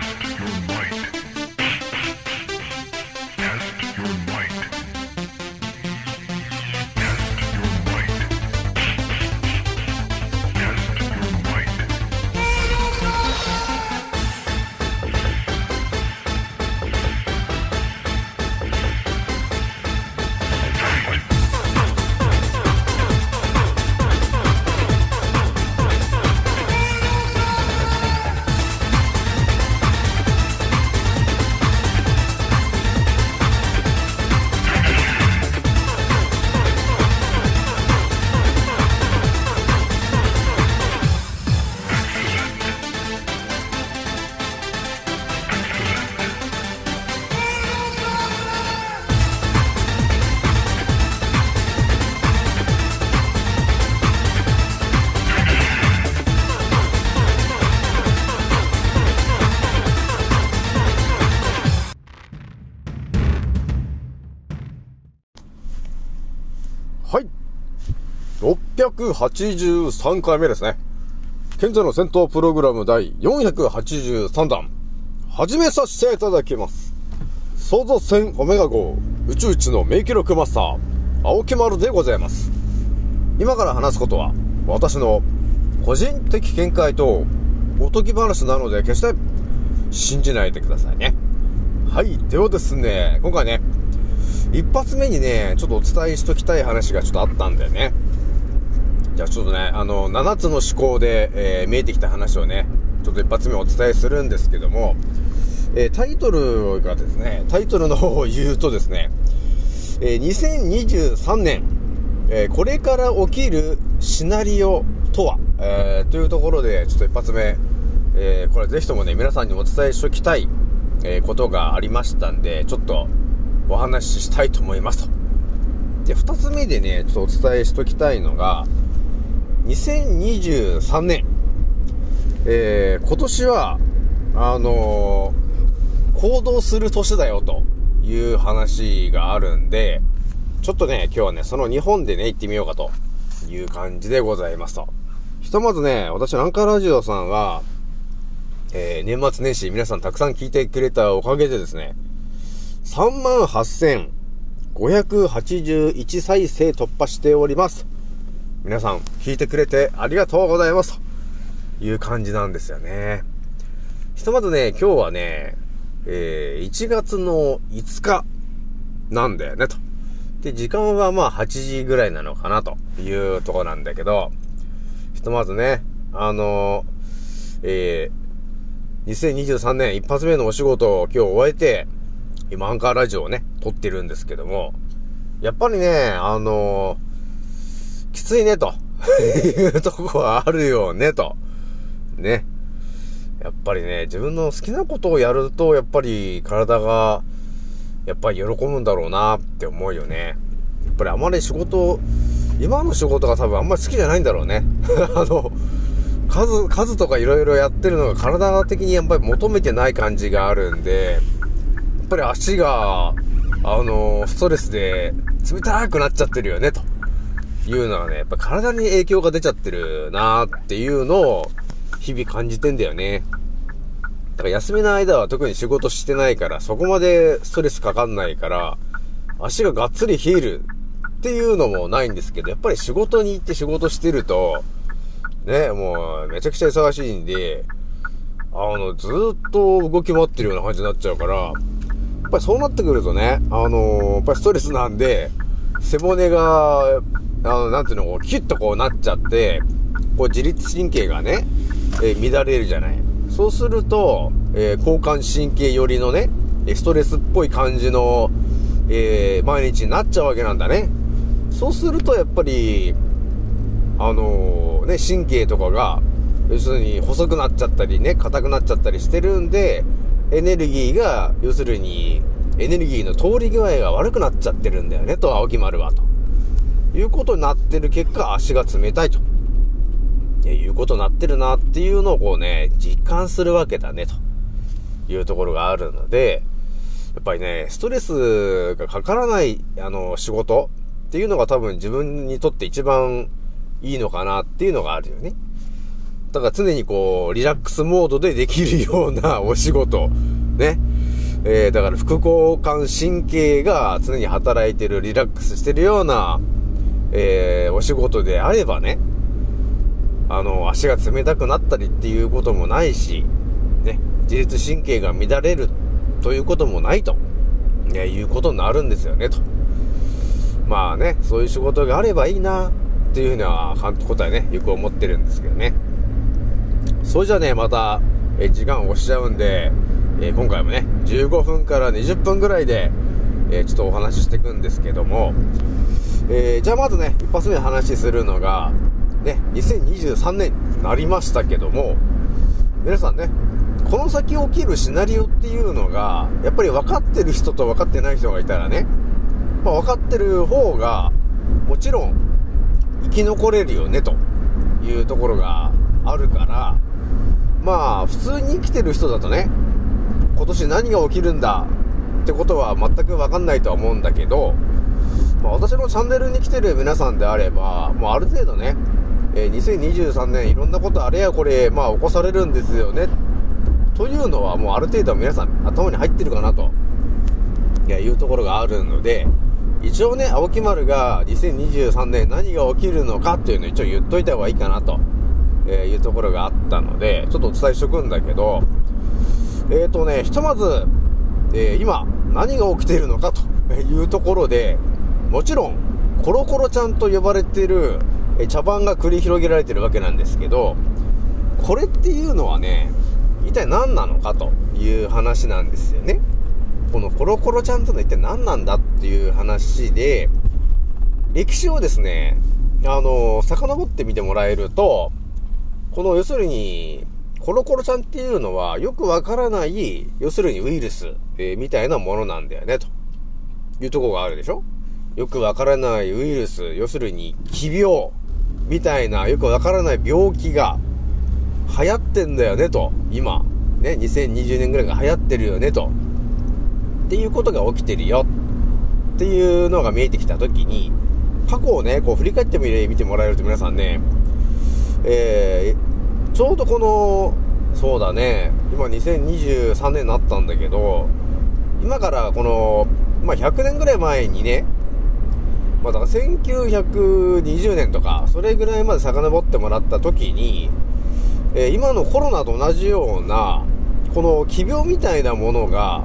Test your might. 683回目ですね。現在の戦闘プログラム第483弾、始めさせていただきます。創造船オメガ号宇宙一の名記録マスター、青木丸でございます。今から話すことは、私の個人的見解とおとぎ話なので決して信じないでくださいね。はい。ではですね、今回ね、一発目にね、ちょっとお伝えしときたい話がちょっとあったんだよね。じゃあちょっとね、あの、7つの思考で、えー、見えてきた話をね、ちょっと一発目お伝えするんですけども、えー、タイトルがですね、タイトルの方を言うとですね、えー、2023年、えこれから起きるシナリオとは、えというところで、ちょっと一発目、えこれぜひともね、皆さんにお伝えしときたい、えことがありましたんで、ちょっとお話ししたいと思いますと。で、二つ目でね、ちょっとお伝えしときたいのが、2023年、えー、今年は、あのー、行動する年だよという話があるんで、ちょっとね、今日はね、その日本でね、行ってみようかという感じでございますと。ひとまずね、私、ランカーラジオさんは、えー、年末年始皆さんたくさん聞いてくれたおかげでですね、38,581再生突破しております。皆さん、聞いてくれてありがとうございます。という感じなんですよね。ひとまずね、今日はね、えー、1月の5日なんだよね、と。で、時間はまあ8時ぐらいなのかな、というとこなんだけど、ひとまずね、あのー、えー、2023年一発目のお仕事を今日終えて、今アンカーラジオをね、撮ってるんですけども、やっぱりね、あのーきついね、というとこはあるよね、と。ね。やっぱりね、自分の好きなことをやると、やっぱり体が、やっぱり喜ぶんだろうなって思うよね。やっぱりあまり仕事、今の仕事が多分あんまり好きじゃないんだろうね。あの、数、数とか色々やってるのが体的にやっぱり求めてない感じがあるんで、やっぱり足が、あの、ストレスで冷たくなっちゃってるよね、と。いうのはね、やっぱ体に影響が出ちゃってるなーっていうのを日々感じてんだよね。だから休みの間は特に仕事してないから、そこまでストレスかかんないから、足ががっつり冷えるっていうのもないんですけど、やっぱり仕事に行って仕事してると、ね、もうめちゃくちゃ忙しいんで、あの、ずっと動き回ってるような感じになっちゃうから、やっぱりそうなってくるとね、あのー、やっぱりストレスなんで、背骨があの、なんていうの、こう、キュッとこうなっちゃって、こう、自律神経がね、えー、乱れるじゃない。そうすると、えー、交感神経寄りのね、ストレスっぽい感じの、えー、毎日になっちゃうわけなんだね。そうすると、やっぱり、あのー、ね、神経とかが、要するに細くなっちゃったりね、硬くなっちゃったりしてるんで、エネルギーが、要するに、エネルギーの通り具合が悪くなっちゃってるんだよね、と、青木丸は、と。いうことになってる結果、足が冷たいと。いうことになってるなっていうのをこうね、実感するわけだね、というところがあるので、やっぱりね、ストレスがかからない、あの、仕事っていうのが多分自分にとって一番いいのかなっていうのがあるよね。だから常にこう、リラックスモードでできるようなお仕事、ね。えー、だから副交感神経が常に働いてる、リラックスしてるような、えー、お仕事であればね、あの、足が冷たくなったりっていうこともないし、ね、自律神経が乱れるということもないと、ね、いうことになるんですよね、と。まあね、そういう仕事があればいいな、っていうふうには、答えね、よく思ってるんですけどね。それじゃね、また、え時間押しちゃうんで、えー、今回もね、15分から20分ぐらいで、えー、ちょっとお話ししていくんですけども、えー、じゃあまずね、一発目話するのが、ね、2023年になりましたけども、皆さんね、この先起きるシナリオっていうのが、やっぱり分かってる人と分かってない人がいたらね、まあ、分かってる方が、もちろん、生き残れるよね、というところがあるから、まあ、普通に生きてる人だとね、今年何が起きるんだ？ってことは全くわかんないとは思うんだけど、まあ、私のチャンネルに来てる皆さんであれば、もうある程度ね、えー、2023年いろんなことあれやこれ、まあ起こされるんですよね。というのはもうある程度皆さん頭に入ってるかなと、いや、いうところがあるので、一応ね、青木丸が2023年何が起きるのかっていうのを一応言っといた方がいいかなと。え、いうところがあったので、ちょっとお伝えしとくんだけど、えっ、ー、とね、ひとまず、えー、今、何が起きているのかというところで、もちろん、コロコロちゃんと呼ばれてる、え茶番が繰り広げられてるわけなんですけど、これっていうのはね、一体何なのかという話なんですよね。このコロコロちゃんとの一体何なんだっていう話で、歴史をですね、あの、遡ってみてもらえると、この要するに、コロコロちゃんっていうのはよくわからない、要するにウイルス、えー、みたいなものなんだよね、というとこがあるでしょ？よくわからないウイルス、要するに奇病、みたいなよくわからない病気が流行ってんだよね、と。今。ね、2020年ぐらいが流行ってるよね、と。っていうことが起きてるよ。っていうのが見えてきたときに、過去をね、こう振り返ってみてもらえると皆さんね、えー、ちょうどこの、そうだね、今2023年になったんだけど、今からこの、まあ、100年ぐらい前にね、まあ、だから1920年とか、それぐらいまで遡ってもらった時に、えー、今のコロナと同じような、この奇病みたいなものが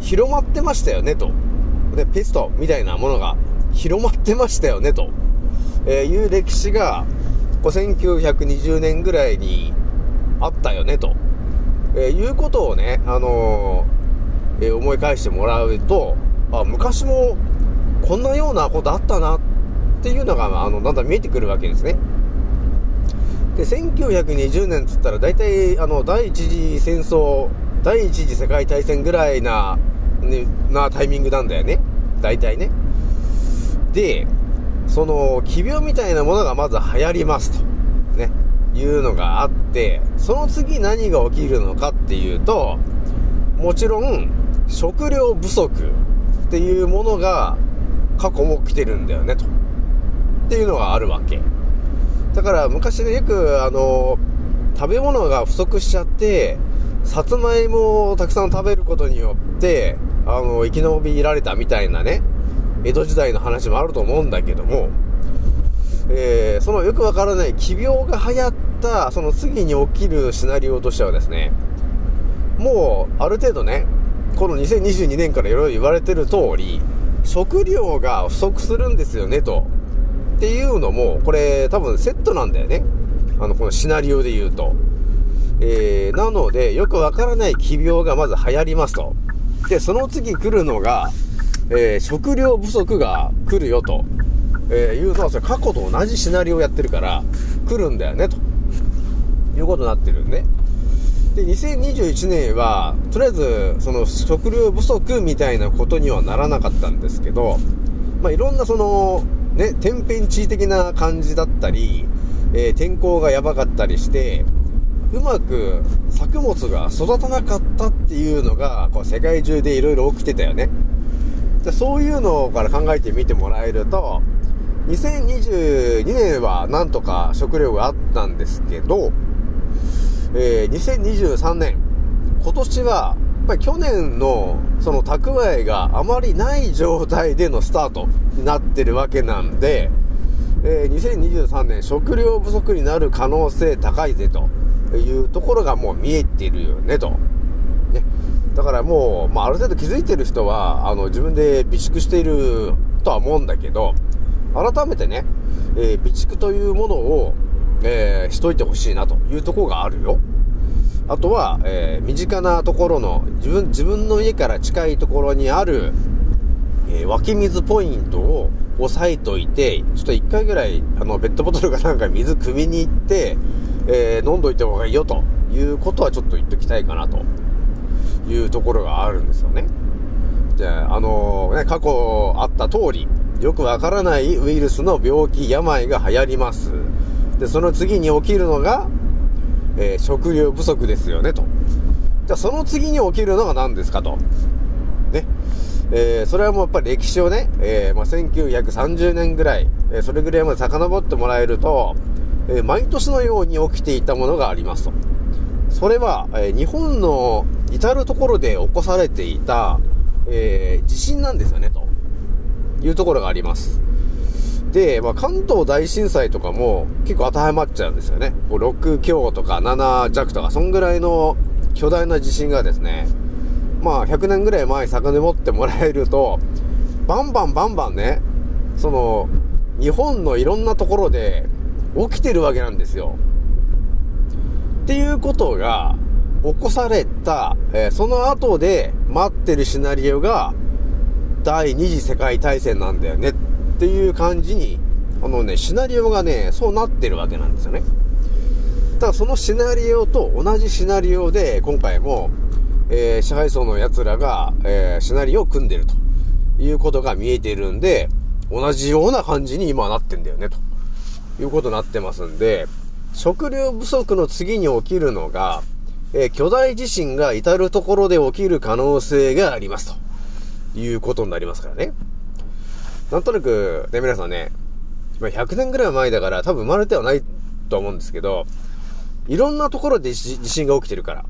広まってましたよねと。で、ペストみたいなものが広まってましたよねと、えー、いう歴史が1920年ぐらいにあったよね、と、えー、いうことをね、あのー、えー、思い返してもらうと、あ、昔もこんなようなことあったなっていうのが、あの、だんだん見えてくるわけですね。で、1920年っつったら大体、あの、第一次戦争、第一次世界大戦ぐらいな、ね、なタイミングなんだよね。大体ね。で、その、奇病みたいなものがまず流行りますと。ね。いうのがあって、その次何が起きるのかっていうと、もちろん、食料不足っていうものが過去も来てるんだよね、と。っていうのがあるわけ。だから昔ね、よくあの、食べ物が不足しちゃって、さつまいもをたくさん食べることによって、あの、生き延びられたみたいなね、江戸時代の話もあると思うんだけども、えー、そのよくわからない奇病が流行ったその次に起きるシナリオとしてはですね、もうある程度ね、この2022年からいろいろ言われてる通り、食料が不足するんですよね、と。っていうのも、これ多分セットなんだよね。あの、このシナリオで言うと。えー、なので、よくわからない奇病がまず流行りますと。で、その次来るのが、えー、食料不足が来るよと、えー、いうのは、それ過去と同じシナリオをやってるから、来るんだよね、ということになってるんで。で、2021年は、とりあえず、その食料不足みたいなことにはならなかったんですけど、まあ、いろんなその、ね、天変地異的な感じだったり、えー、天候がやばかったりして、うまく作物が育たなかったっていうのが、こう世界中でいろいろ起きてたよね。でそういうのから考えてみてもらえると、2022年はなんとか食料があったんですけど、えー、2023年、今年は、やっぱり去年のその蓄えがあまりない状態でのスタートになってるわけなんで、えー、2023年食料不足になる可能性高いぜというところがもう見えてるよねと。だからもう、まあ、ある程度気づいてる人は、あの、自分で備蓄しているとは思うんだけど、改めてね、えー、備蓄というものを、えー、しといてほしいなというところがあるよ。あとは、えー、身近なところの、自分、自分の家から近いところにある、え、湧き水ポイントを押さえといて、ちょっと一回ぐらい、あの、ペットボトルかなんか水汲みに行って、え、飲んどいた方がいいよということはちょっと言っときたいかなというところがあるんですよね。じゃあ、あのー、ね、過去あった通り、よくわからないウイルスの病気、病が流行ります。で、その次に起きるのが、えー、食料不足ですよね、と。じゃあ、その次に起きるのが何ですかと。ね。えー、それはもうやっぱり歴史をね、えー、まあ、1930年ぐらい、えそれぐらいまで遡ってもらえると、え毎年のように起きていたものがありますと。それは、え日本の至るところで起こされていた、え地震なんですよね、と。いうところがあります。で、まあ、関東大震災とかも結構当てはまっちゃうんですよね。6強とか7弱とか、そんぐらいの巨大な地震がですね、まあ、100年ぐらい前に遡ってもらえると、バンバンバンバンね、その、日本のいろんなところで起きてるわけなんですよ。っていうことが起こされた、えー、その後で待ってるシナリオが、第二次世界大戦なんだよねっていう感じに、あのね、シナリオがね、そうなってるわけなんですよね。ただそのシナリオと同じシナリオで、今回も、えー、支配層の奴らが、えー、シナリオを組んでるということが見えてるんで、同じような感じに今なってんだよね、ということになってますんで、食料不足の次に起きるのが、えー、巨大地震が至るところで起きる可能性がありますと。いうことになりますからね。なんとなく、ね、皆さんね、ま100年ぐらい前だから多分生まれてはないと思うんですけど、いろんなところで地震が起きてるから。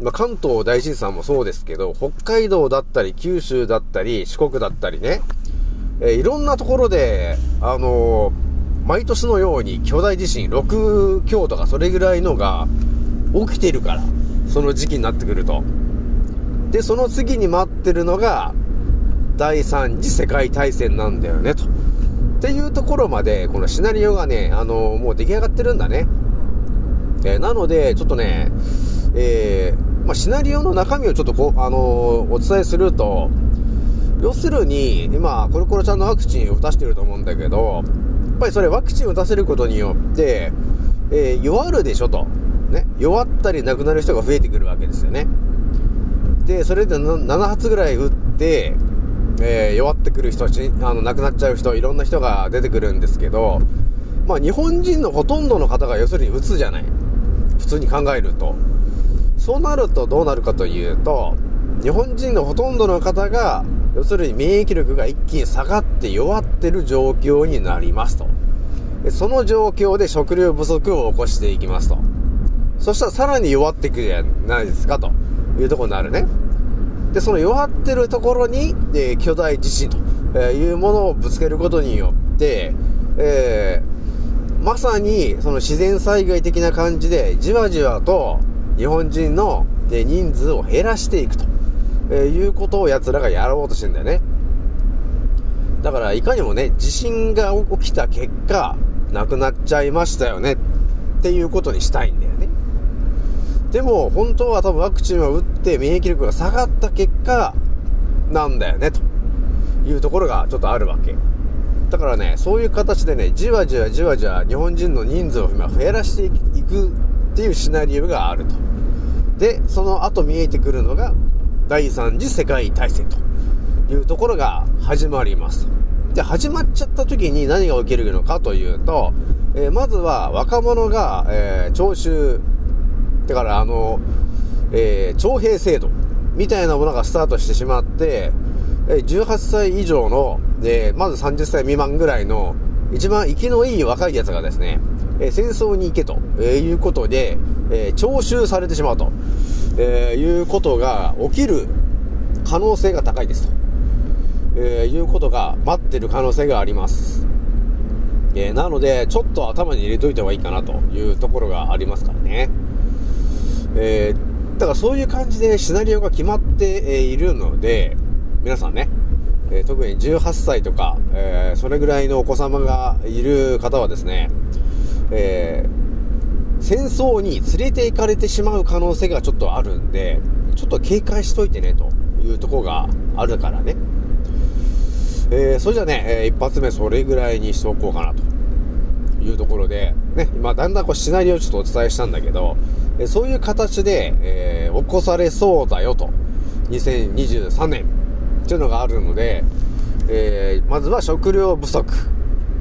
まあ、関東大震災もそうですけど、北海道だったり、九州だったり、四国だったりね、えー、いろんなところで、あのー、毎年のように巨大地震、6強とかそれぐらいのが起きてるから、その時期になってくると。で、その次に待ってるのが、第3次世界大戦なんだよね、と。っていうところまで、このシナリオがね、あの、もう出来上がってるんだね。えー、なので、ちょっとね、えー、まあ、シナリオの中身をちょっとこう、あの、お伝えすると、要するに、今、コロコロちゃんのワクチンを打たしてると思うんだけど、ぱりそれワクチンを打たせることによって、えー、弱るでしょと。ね。弱ったり亡くなる人が増えてくるわけですよね。で、それで7発ぐらい打って、えー、弱ってくる人、あの、亡くなっちゃう人、いろんな人が出てくるんですけど、まあ日本人のほとんどの方が要するに打つじゃない。普通に考えると。そうなるとどうなるかというと、日本人のほとんどの方が、要するに免疫力が一気に下がって弱ってる状況になりますと。その状況で食料不足を起こしていきますと。そしたらさらに弱っていくじゃないですかというとこになるね。で、その弱ってるところに、えー、巨大地震というものをぶつけることによって、えー、まさにその自然災害的な感じで、じわじわと日本人の人数を減らしていくと、えいうことを奴らがやろうとしてんだよね。だから、いかにもね、地震が起きた結果、亡くなっちゃいましたよねっていうことにしたいんだよね。でも、本当は多分ワクチンを打って免疫力が下がった結果、なんだよね、というところがちょっとあるわけ。だからね、そういう形でね、じわじわじわじわ日本人の人数を今増やらしていくっていうシナリオがあると。で、その後見えてくるのが、第3次世界大戦というところが始まります。で、始まっちゃった時に何が起きるのかというと、えー、まずは若者が、えー、徴収だからあの、えー、徴兵制度みたいなものがスタートしてしまって、え18歳以上の、え、まず30歳未満ぐらいの、一番生きのいい若いやつがですね、えー、戦争に行けと、えいうことで、えー、徴収されてしまうと、えー、いうことが起きる可能性が高いですと、えーいうことが待ってる可能性があります。えなので、ちょっと頭に入れといた方がいいかなというところがありますからね。えだからそういう感じでシナリオが決まっているので、皆さんね、えー、特に18歳とか、えー、それぐらいのお子様がいる方はですね、えー、戦争に連れて行かれてしまう可能性がちょっとあるんで、ちょっと警戒しといてね、というとこがあるからね。えー、それじゃね、えー、一発目それぐらいにしておこうかなというところで、ね、今だんだんこうシナリオをちょっとお伝えしたんだけど、えー、そういう形で、えー、起こされそうだよと、2023年っていうのがあるので、えー、まずは食料不足、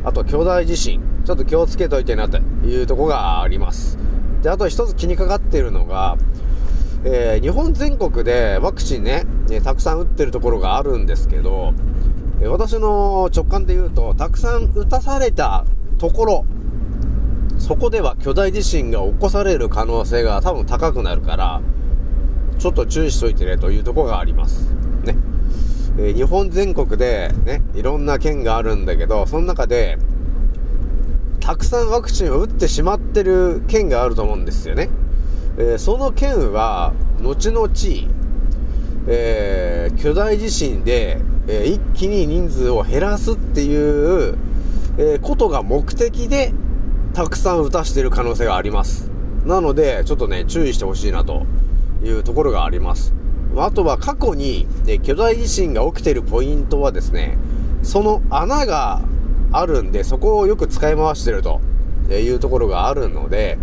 あと巨大地震、ちょっと気をつけといてなというとこがあります。で、あと一つ気にかかっているのが、えー、日本全国でワクチンね、ね、たくさん打ってるところがあるんですけど、え私の直感で言うと、たくさん打たされたところ、そこでは巨大地震が起こされる可能性が多分高くなるから、ちょっと注意しといてねというところがあります。ね。えー、日本全国でね、いろんな県があるんだけど、その中で、たくさんワクチンを打ってしまってる県があると思うんですよね。えー、その県は、後々、えー、巨大地震で、え一気に人数を減らすっていう、えことが目的で、たくさん打たしてる可能性があります。なので、ちょっとね、注意してほしいなというところがあります。あとは過去に、ね、巨大地震が起きてるポイントはですね、その穴があるんで、そこをよく使い回してるというところがあるので、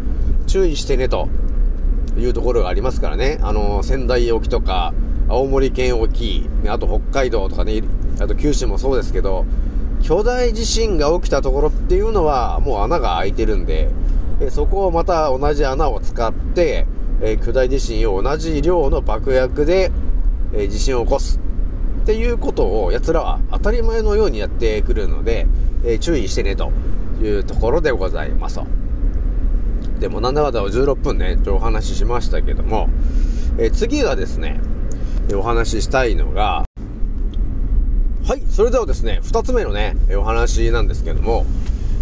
注意してねというところがありますからね。あの、仙台沖とか、青森県沖、あと北海道とかね、あと九州もそうですけど、巨大地震が起きたところっていうのはもう穴が開いてるんで、えそこをまた同じ穴を使って、え巨大地震を同じ量の爆薬で、え地震を起こすっていうことを奴らは当たり前のようにやってくるので、え注意してねというところでございますでもなんだかんだ16分ね、お話ししましたけども、え次がですね、お話ししたいのが、はい、それではですね、2つ目のね、お話なんですけども、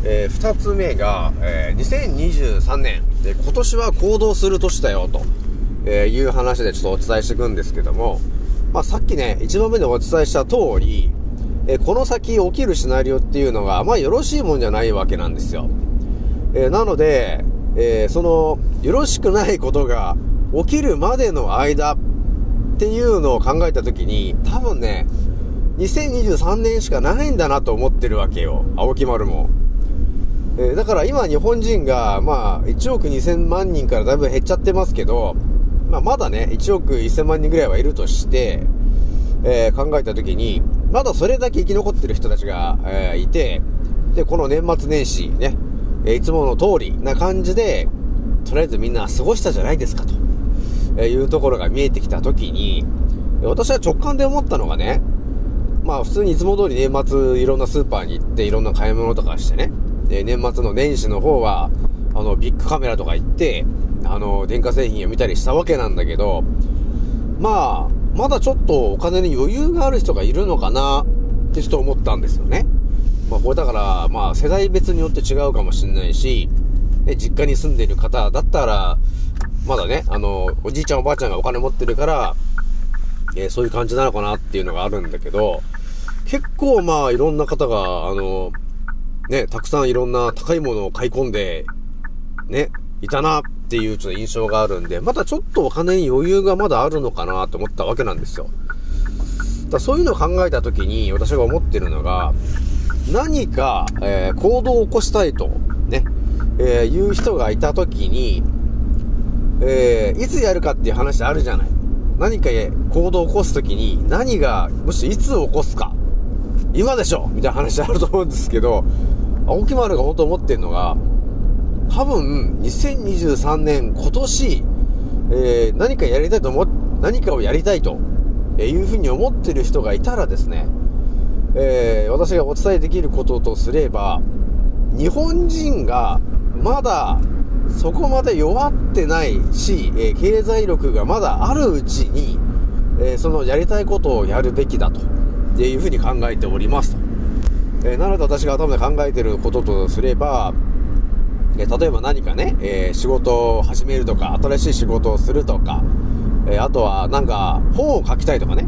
えー、2つ目が、えー、2023年で今年は行動する年だよと、えー、いう話でちょっとお伝えしていくんですけども、まあ、さっきね、1番目でお伝えした通り、えー、この先起きるシナリオっていうのが、まあ、よろしいもんじゃないわけなんですよ。え、なので、えー、その、よろしくないことが起きるまでの間っていうのを考えたときに、多分ね、2023年しかないんだなと思ってるわけよ。青木丸も。えー、だから今日本人が、まあ、1億2000万人からだいぶ減っちゃってますけど、まあ、まだね、1億1000万人ぐらいはいるとして、えー、考えたときに、まだそれだけ生き残ってる人たちが、えー、いて、で、この年末年始ね、えいつもの通りな感じで、とりあえずみんな過ごしたじゃないですかと、えいうところが見えてきたときに、私は直感で思ったのがね、まあ普通にいつも通り年末いろんなスーパーに行っていろんな買い物とかしてね、で、年末の年始の方は、あの、ビッグカメラとか行って、あの、電化製品を見たりしたわけなんだけど、まあ、まだちょっとお金に余裕がある人がいるのかなってちょっと思ったんですよね。まあこれだから、まあ世代別によって違うかもしれないし、ね、実家に住んでいる方だったら、まだね、あの、おじいちゃんおばあちゃんがお金持ってるから、えー、そういう感じなのかなっていうのがあるんだけど、結構まあいろんな方が、あの、ね、たくさんいろんな高いものを買い込んで、ね、いたなっていうちょっと印象があるんで、まだちょっとお金に余裕がまだあるのかなと思ったわけなんですよ。だそういうのを考えた時に私が思ってるのが、何か、えー、行動を起こしたいと、ね、えー、いう人がいた時に、えー、いつやるかっていう話あるじゃない。何か行動を起こす時に何が、もしいつ起こすか。今でしょみたいな話あると思うんですけど、青木丸が本当思ってるのが、多分、2023年、今年、えー、何かやりたいと思、何かをやりたいと、いうふうに思ってる人がいたらですね、えー、私がお伝えできることとすれば、日本人がまだ、そこまで弱ってないし、えー、経済力がまだあるうちに、えー、そのやりたいことをやるべきだというふうに考えておりますと。えー、なので私が頭で考えてることとすれば、え例えば何かね、え仕事を始めるとか、新しい仕事をするとか、えあとはなんか本を書きたいとかね、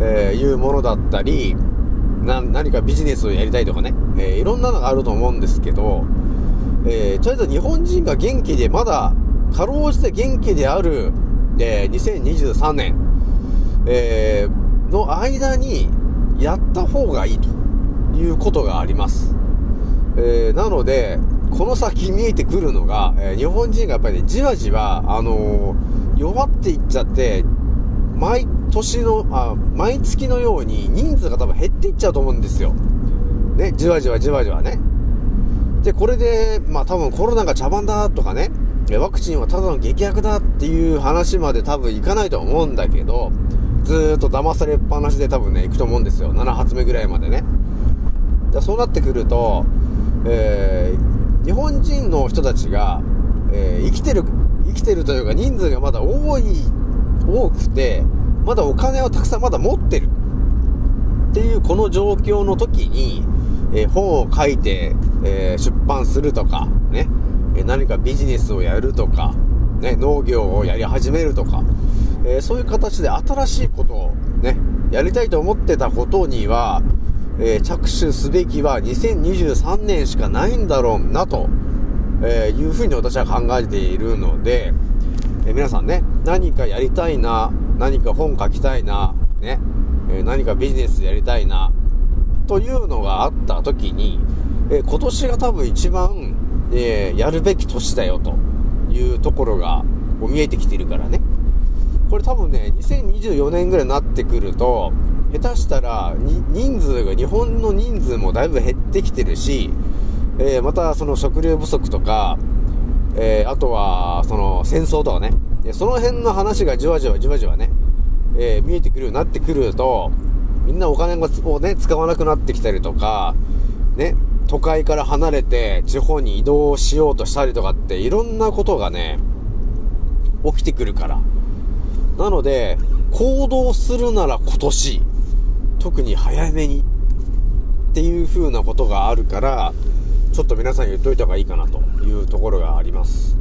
えいうものだったり、な、何かビジネスをやりたいとかね、えいろんなのがあると思うんですけど、えとりあえず日本人が元気でまだ、かろうじて元気である、え2023年、えの間にやった方がいいということがあります。えー、なので、この先見えてくるのが、えー、日本人がやっぱりね、じわじわ、あのー、弱っていっちゃって、毎年の、あ、毎月のように人数が多分減っていっちゃうと思うんですよ。ね、じわじわじわじわね。で、これで、まあ多分コロナが茶番だとかね、ワクチンはただの劇薬だっていう話まで多分いかないと思うんだけど、ずーっと騙されっぱなしで多分ね、行くと思うんですよ。7発目ぐらいまでね。じゃそうなってくると、えー、日本人の人たちが、えー、生きてる、生きてるというか人数がまだ多い、多くて、まだお金をたくさんまだ持ってる。っていうこの状況の時に、えー、本を書いて、え出版するとか、ね、え何かビジネスをやるとか、ね、農業をやり始めるとか、えそういう形で新しいことをね、やりたいと思ってたことには、え、着手すべきは2023年しかないんだろうなと、えいうふうに私は考えているので、え皆さんね、何かやりたいな、何か本書きたいな、ね、え何かビジネスやりたいな、というのがあった時に、え今年が多分一番、えやるべき年だよというところが見えてきてるからね。これ多分ね、2024年ぐらいになってくると、下手したら、人数が、日本の人数もだいぶ減ってきてるし、えー、またその食料不足とか、えー、あとは、その戦争とかね、その辺の話がじわじわじわじわね、えー、見えてくるようになってくると、みんなお金をね、使わなくなってきたりとか、ね、都会から離れて地方に移動しようとしたりとかっていろんなことがね、起きてくるから。なので、行動するなら今年、特に早めにっていう風なことがあるから、ちょっと皆さん言っといた方がいいかなというところがあります。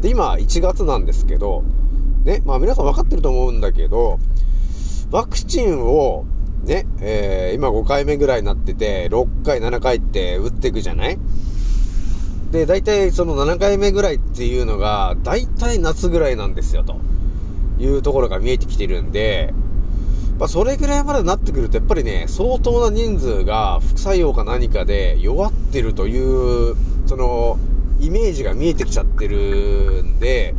で、今1月なんですけど、ね、まあ皆さん分かってると思うんだけど、ワクチンをね、えー、今5回目ぐらいになってて、6回、7回って打っていくじゃない？で、大体その7回目ぐらいっていうのが、大体夏ぐらいなんですよ、というところが見えてきてるんで、まあ、それぐらいまでなってくると、やっぱりね、相当な人数が副作用か何かで弱ってるという、その、イメージが見えてきちゃってるんで、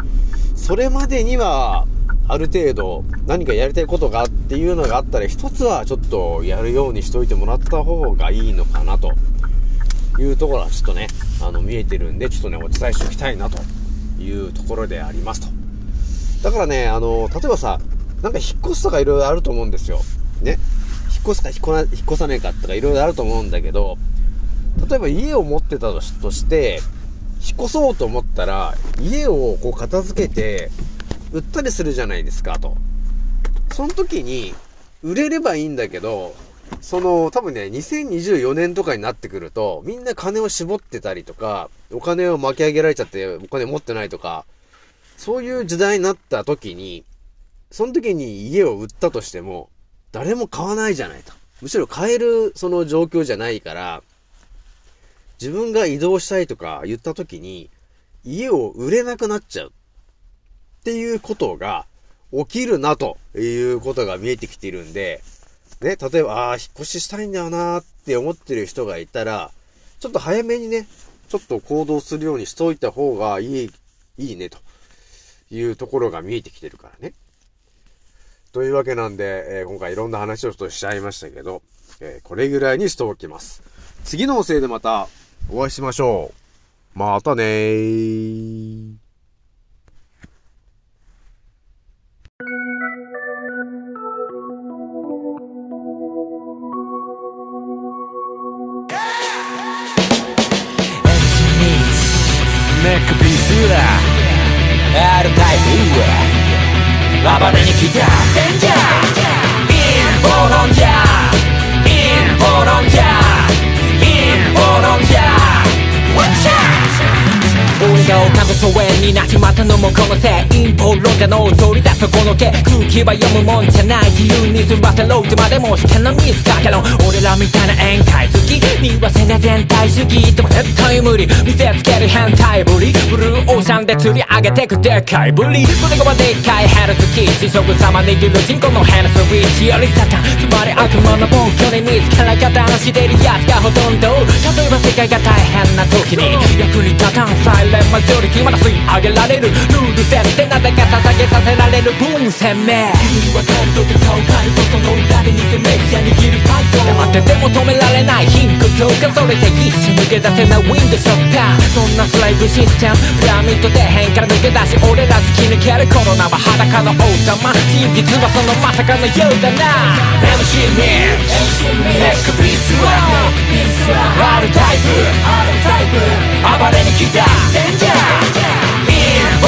それまでには、ある程度、何かやりたいことがあっていうのがあったら、一つはちょっとやるようにしといてもらった方がいいのかなというところはちょっとね、あの、見えてるんで、ちょっとね、お伝えしておきたいなというところでありますと。だからね、あの、例えばさ、なんか引っ越すとかいろいろあると思うんですよ。ね。引っ越すか引っ越な引っ越さねえかとかいろいろあると思うんだけど、例えば家を持ってたとして、引っ越そうと思ったら、家をこう片付けて、売ったりするじゃないですか、と。その時に、売れればいいんだけど、その、多分ね、2024年とかになってくると、みんな金を絞ってたりとか、お金を巻き上げられちゃってお金持ってないとか、そういう時代になった時に、その時に家を売ったとしても、誰も買わないじゃないと。むしろ買えるその状況じゃないから、自分が移動したいとか言った時に、家を売れなくなっちゃう。っていうことが起きるなということが見えてきているんで、ね、例えば、ああ、引っ越ししたいんだよなって思ってる人がいたら、ちょっと早めにね、ちょっと行動するようにしといた方がいい、いいね、というところが見えてきてるからね。というわけなんで、えー、今回いろんな話をちょっとしちゃいましたけど、えー、これぐらいにしておきます。次のおせいでまたお会いしましょう。またねー。ックピー R タイプ暴れに来たデンジャーが疎遠になっちまったのもこのせい陰謀論者の取り出すこの手空気は読むもんじゃない自由に済ませろいつまでも試験のミスかけろ俺らみたいな宴会好き見忘れ全体主義でも絶対無理見せつける変態ぶりブルーオーシャンで釣り上げてくでかいぶり胸がでっかいヘルツキー地食様握る人口のヘルスウィッチよりサタンつまり悪魔の暴挙に見つから方のしてるやつがほとんど例えば世界が大変な時に役に立たんまだ吸い上げられるルール設定なぜか捧げさせられる分鮮明君は感動と顔変えるとその裏で偽メディア握るファイト黙ってても止められない貧困強化それで一瞬抜け出せないウィンドショッカーそんなスライブシステムピラミッド底辺から抜け出し俺ら突き抜けるコロナは裸の王様真実はそのまさかのようだな MC ミックネックピースは R タイプ暴れに来た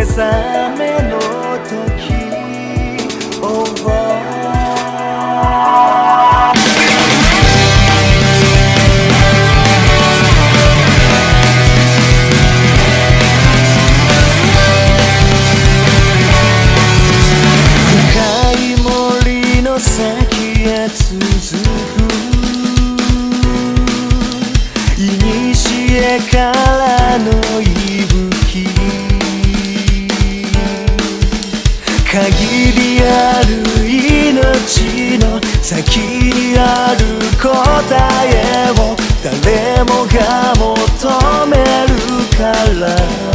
目覚が求めるから。